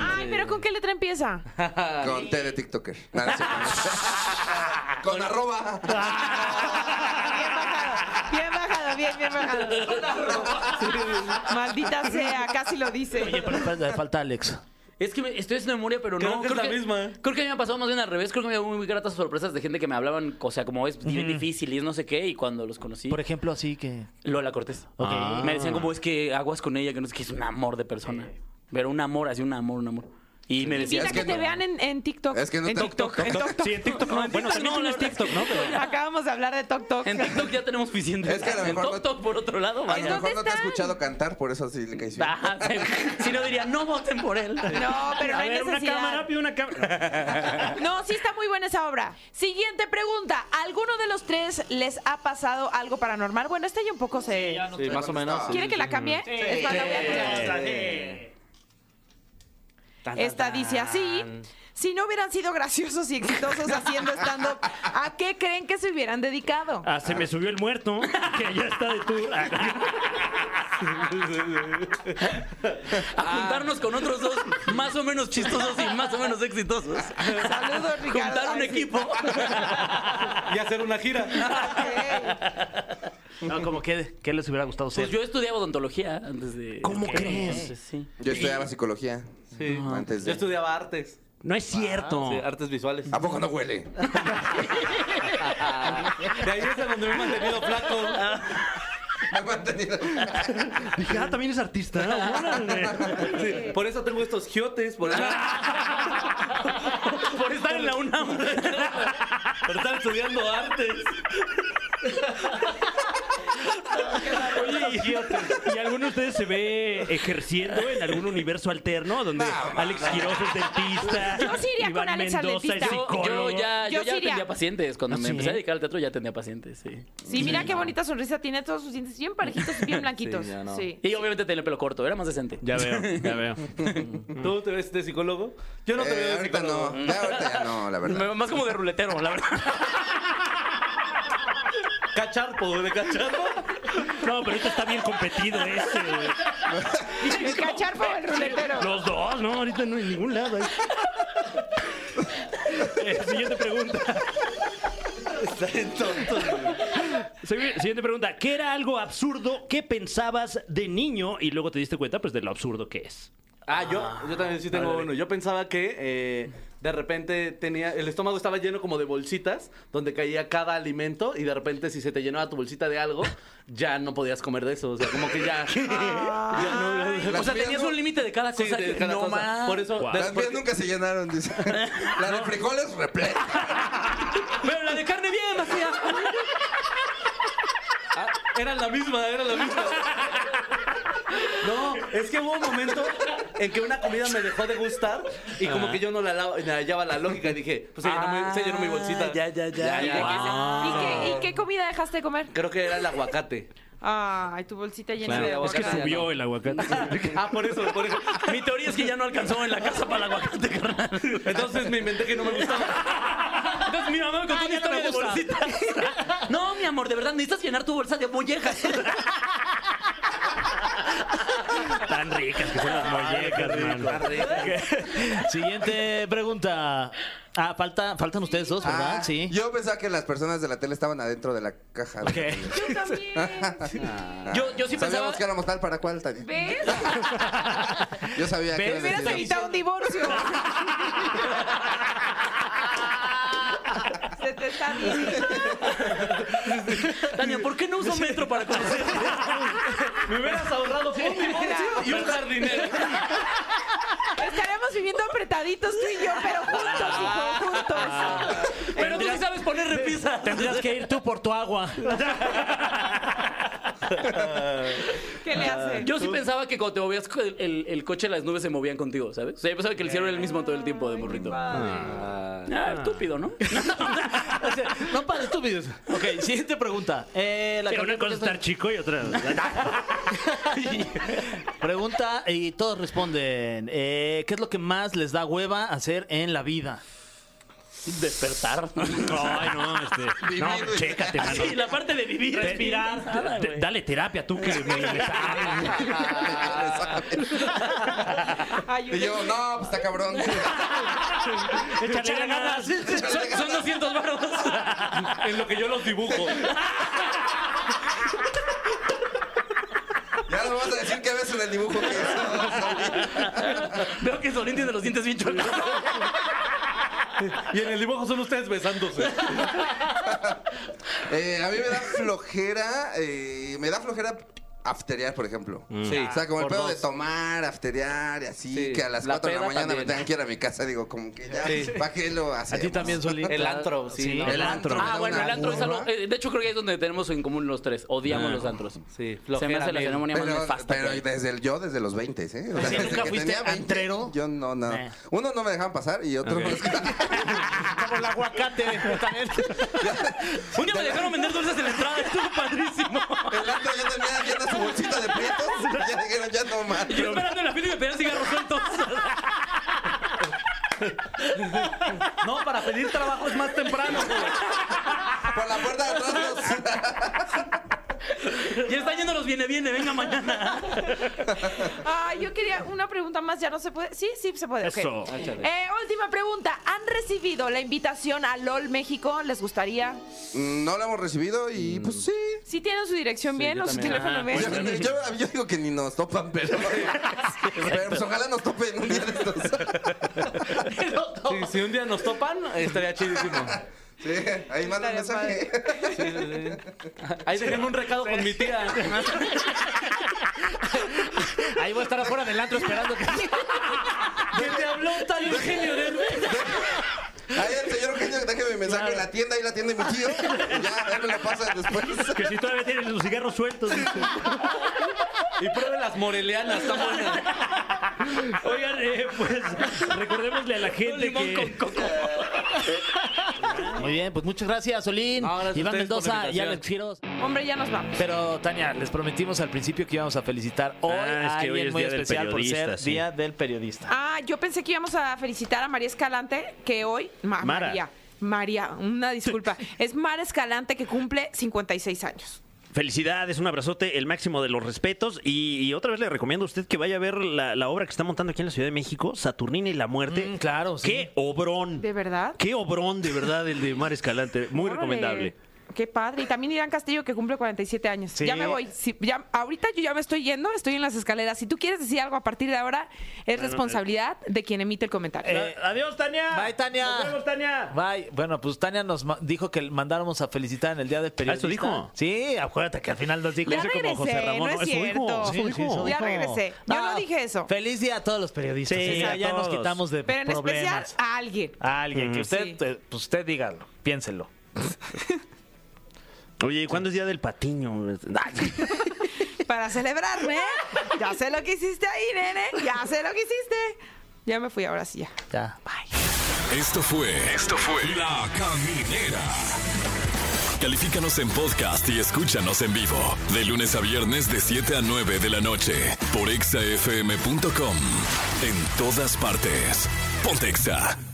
Ay, pero ¿con qué letra empieza?
Con T de TikToker. No, no cierto. <laughs> Con arroba.
Bien bien, bien bajado. Maldita sea, casi lo dice.
Oye, pero falta, falta Alex.
Es que me- estoy haciendo memoria, pero
Creo
no.
que es la misma.
Creo que a mí me ha pasado más bien al revés. Creo que me dio muy gratas sorpresas de gente que me hablaban, o sea, como es bien difícil y es no sé qué. Y cuando los conocí,
Por ejemplo, así que.
Lola Cortés.
Ok.
Me decían como es que aguas con ella, que no sé qué, es un amor de persona. Pero un amor, así un amor, un amor. Y me.
Invita
es
que,
que
te
no.
vean en, en TikTok.
Es que no
en
te-
TikTok. En TikTok.
Sí, en TikTok no. Bueno, también
no, verdad
TikTok, ¿no? Pero...
Acabamos de hablar de TokTok.
En TikTok ya tenemos suficiente.
Es que a lo
en
mejor
TikTok, por otro lado,
A lo mejor no te
están?
escuchado cantar, por eso sí le.
Ajá, sí. si no diría, no voten por él.
No, pero no hay
ver, una
necesidad.
cámara, pide una cámara. <laughs>
No, sí está muy buena esa obra. Siguiente pregunta. ¿Alguno de los tres les ha pasado algo paranormal? Bueno, esta ya un poco se...
Sí, más o menos. sí.
¿Quieren que la cambie? Es poner. Esta dice así. Si no hubieran sido graciosos y exitosos haciendo stand-up, ¿a qué creen que se hubieran dedicado?
Ah, se me subió el muerto, que ya está de tour. <laughs>
A juntarnos con otros dos más o menos chistosos y más o menos exitosos.
Saludos, Ricardo.
Juntar un equipo.
Y hacer una gira.
Ok.
No, como que, ¿qué les hubiera gustado ser?
Pues yo estudiaba odontología antes de.
¿Cómo crees?
Sí.
Yo estudiaba psicología.
Sí.
Antes
Yo
de...
estudiaba artes.
No es cierto.
Sí, artes visuales.
¿A poco no huele? <laughs>
De ahí es de donde me he mantenido flaco. <laughs>
Me he mantenido...
Dije, ah, también es artista. <laughs>
Sí, por eso tengo estos giotes. Por, eso-
Por estar en la UNAM.
por estar estudiando artes.
Oye, y, y alguno de ustedes se ve ejerciendo en algún universo alterno donde Alex Quiroz es dentista?
Yo sí iría
Iván
con Alex al
Mendoza es
dentista.
Yo,
psicólogo.
yo ya, yo
Yo
ya
sí iría.
atendía pacientes. Cuando
¿Ah,
me
sí?
empecé a dedicar al teatro ya atendía pacientes, sí.
Sí, mira qué bonita sonrisa tiene todos sus dientes bien parejitos y bien blanquitos.
Sí, ya no.
Sí.
Y obviamente tenía el pelo corto, era más decente.
Ya veo, ya veo. <laughs>
¿Tú te ves de psicólogo? Yo no te
Eh,
veo de
ahorita
psicólogo.
no. Ya, ahorita ya no, la verdad.
Me- Más como de ruletero, la verdad. <laughs>
Cacharpo, de cacharpo.
No, pero ahorita está bien competido ese.
El cacharpo o el ruletero.
Los dos, no, ahorita no en ningún lado. ahí. Eh, siguiente pregunta. Siguiente pregunta. ¿Qué era algo absurdo que pensabas de niño y luego te diste cuenta pues de lo absurdo que es?
Ah, yo, yo también sí tengo uno. Yo pensaba que eh, de repente tenía el estómago estaba lleno como de bolsitas donde caía cada alimento y de repente si se te llenaba tu bolsita de algo ya no podías comer de eso. O sea, como que ya. <laughs> ya no-
O sea, tenías un límite de cada
Sí,
cosa.
de
que-
cada
no
cosa.
más.
Por eso. De-
Las mías nunca se llenaron, dice. La de <laughs> frijoles repleta. <laughs>
Pero la de carne bien vacía.
Ah, era la misma, era la misma. No, es que hubo un momento en que una comida me dejó de gustar y como que yo no la, hallaba la lógica y dije, pues se llenó, mi, se llenó mi bolsita.
Ah, ya, ya, ya.
¿Y, qué se-
Wow.
y qué, y qué comida dejaste de comer?
Creo que era el aguacate.
Ay, tu bolsita llena
Claro,
de
es
Es que
aguacate.
subió
no.
el aguacate. <laughs>
Ah, por eso, por eso.
Mi teoría es que ya no alcanzó en la casa para el aguacate, carnal.
Entonces me inventé que no me gustaba.
Entonces mi mamá me contó
Ah,
una
ya no me
historia de bolsitas. <laughs> No, mi amor, de verdad necesitas llenar tu bolsa de mollejas.
Tan ricas que son las mollecas, man.
Siguiente pregunta. Ah, falta, faltan ustedes dos, ¿verdad?
Ah,
sí.
Yo pensaba que las personas de la tele estaban adentro de la caja.
Ok. <laughs>
Yo también.
Yo, yo sí pensaba.
Sabíamos que éramos tal para cual, Tania.
¿Ves?
Yo sabía que
Me
eras
hubieras
de-
evitado un divorcio. <laughs> Se te está diciendo.
Tania, <laughs> ¿por qué no uso metro para conocerte?
Me hubieras ahorrado un divorcio y un jardinero.
Estaremos viviendo apretaditos tú y yo, pero juntos, hijo, juntos.
Pero tú sí sabes poner repisa.
Tendrías que ir tú por tu agua. <laughs> <laughs>
¿Qué le hace?
Yo sí pensaba que cuando te movías el, el- el coche, las nubes se movían contigo, ¿sabes? O sea, yo pensaba que el cielo era el mismo todo el tiempo de morrito. Ah, estúpido, ¿no? <laughs>
O sea, no para estúpidos. Ok, siguiente pregunta. Eh, la
Sí, una cosa es estar chico y otra. <laughs>
Pregunta y todos responden. eh, ¿Qué es lo que más les da hueva hacer en la vida?
Despertar. <laughs>
Ay, no, este. <laughs> No, chécate, mano.
Sí, la parte de vivir, respirar. nada,
D-
güey.
Dale terapia tú que me, me <laughs>
Ay,
Y yo, no, pues está cabrón.
Échale ganas.
Son, son 200 baros.
En lo que yo los dibujo.
Ya no vas a decir qué ves en el dibujo que hizo.
Veo que Solín tiene los dientes bien chuecos. <laughs>
Y en el dibujo son ustedes besándose. <laughs>
Eh, a mí me da flojera, eh, me da flojera afterear, por ejemplo.
Sí.
O sea, como el
por
pedo de tomar, afterear y así,
Sí.
que a las
La
4 de la mañana me tengan que ir a mi casa, digo, como que ya,
Sí.
¿para qué lo
A ti también, Solín.
El antro, sí. ¿no?
El antro.
Ah, bueno, el antro es algo. eh, de hecho, creo que ahí es donde tenemos en común los tres. Odiamos los antros.
Sí,
Se me
flojera.
hace la ceremonia más
Pero,
nefasta.
pero
que
desde el, yo desde los 20, ¿eh? O sea,
¿Sí,
desde
nunca
que
fuiste
tenía 20,
antrero?
Yo no, no.
Eh.
Uno no me dejaban pasar y otro no. <laughs>
Como el aguacate. también. <laughs>
Un día me dejaron vender dulces en la entrada. Estuvo padrísimo.
El antro ya tenía su bolsita de prietos. y <laughs> Ya dijeron, ya no más.
Yo esperando en la fila y me pedían cigarros sueltos. <laughs>
No, para pedir trabajo es más temprano.
Por la puerta de atrás los... <laughs>
Y están yendo los viene, viene, venga mañana.
Ah, yo quería una pregunta más, ya no se puede. Sí, sí se puede. ok.
Eso.
Eh, última pregunta. ¿Han recibido la invitación a LOL México? ¿Les gustaría?
No lo hemos recibido y pues sí.
¿Sí tienen su dirección bien
yo
o su
también.
teléfono bien?
Yo, yo- yo digo que ni nos topan, pero, <laughs> <laughs> pero pues ojalá nos topen un día de estos.
Sí, si un día nos topan, estaría chidísimo.
Sí, ahí manda un
Estaría
mensaje.
Ahí déjenme un recado con mi tía.
Ahí voy a estar afuera del antro esperando que. <laughs>
¿Quién te habló tal Eugenio de
Ahí el señor Eugenio, déjeme mi mensaje en la tienda, ahí la tienda de mi tío. <laughs> y Ya, él me lo pasa después.
Que si todavía tienen los cigarros sueltos. dice.
Y pruebe las morelianas, están buenas.
Oigan, eh, pues recordémosle a la gente
limón
que.
con coco.
Muy bien, pues muchas gracias, Solín,
No, gracias a
Iván Mendoza y
invitación.
Alex Giros.
Hombre, ya nos vamos.
Pero, Tania, les prometimos al principio que íbamos a felicitar hoy
Ah, es
a
que hoy es
muy
Día del
especial por ser
sí.
Día del Periodista.
Ah, yo pensé que íbamos a felicitar a María Escalante, que hoy. Ma-
Mara.
María. María, una disculpa. Es Mara Escalante que cumple 56 años.
Felicidades, un abrazote, el máximo de los respetos. Y, y otra vez le recomiendo a usted que vaya a ver la, la obra que está montando aquí en la Ciudad de México, Saturnina y la Muerte.
Mm, claro, sí.
¡Qué obrón!
¿De verdad?
¡Qué obrón, de verdad, el de Mar Escalante! Muy
Órale.
recomendable.
Qué padre. Y también Irán Castillo que cumple 47 años.
Sí.
Ya me voy. Si- ya, ahorita yo ya me estoy yendo, estoy en las escaleras. Si tú quieres decir algo a partir de ahora, es responsabilidad de quien emite el comentario.
Eh, adiós, Tania.
Bye, Tania.
Nos vemos, Tania.
Bye. Bueno, pues Tania nos dijo que mandáramos a felicitar en el Día del Periodista.
¿eso dijo?
Sí, acuérdate que al final nos dijo.
ya
hice como
regresé,
José Ramón,
no
¿no?
es
Eso dijo,
cierto.
eso dijo.
Ya
dijo.
regresé. Yo no dije eso.
Feliz día a todos los periodistas.
Sí,
ya,
a
ya nos quitamos de
Pero en especial
problemas.
a alguien.
A alguien, que usted,
Sí.
eh, pues usted dígalo, piénselo. <laughs>
Oye, ¿y cuándo es Día del Patiño? <laughs> <laughs>
Para celebrarme. Ya sé lo que hiciste ahí, nene. Ya sé lo que hiciste. Ya me fui, ahora sí ya.
Ya.
Esto fue. Esto fue. La Caminera. Califícanos en podcast y escúchanos en vivo. De lunes a viernes, de 7 a 9 de la noche. Por exafm.com. En todas partes. Pontexa.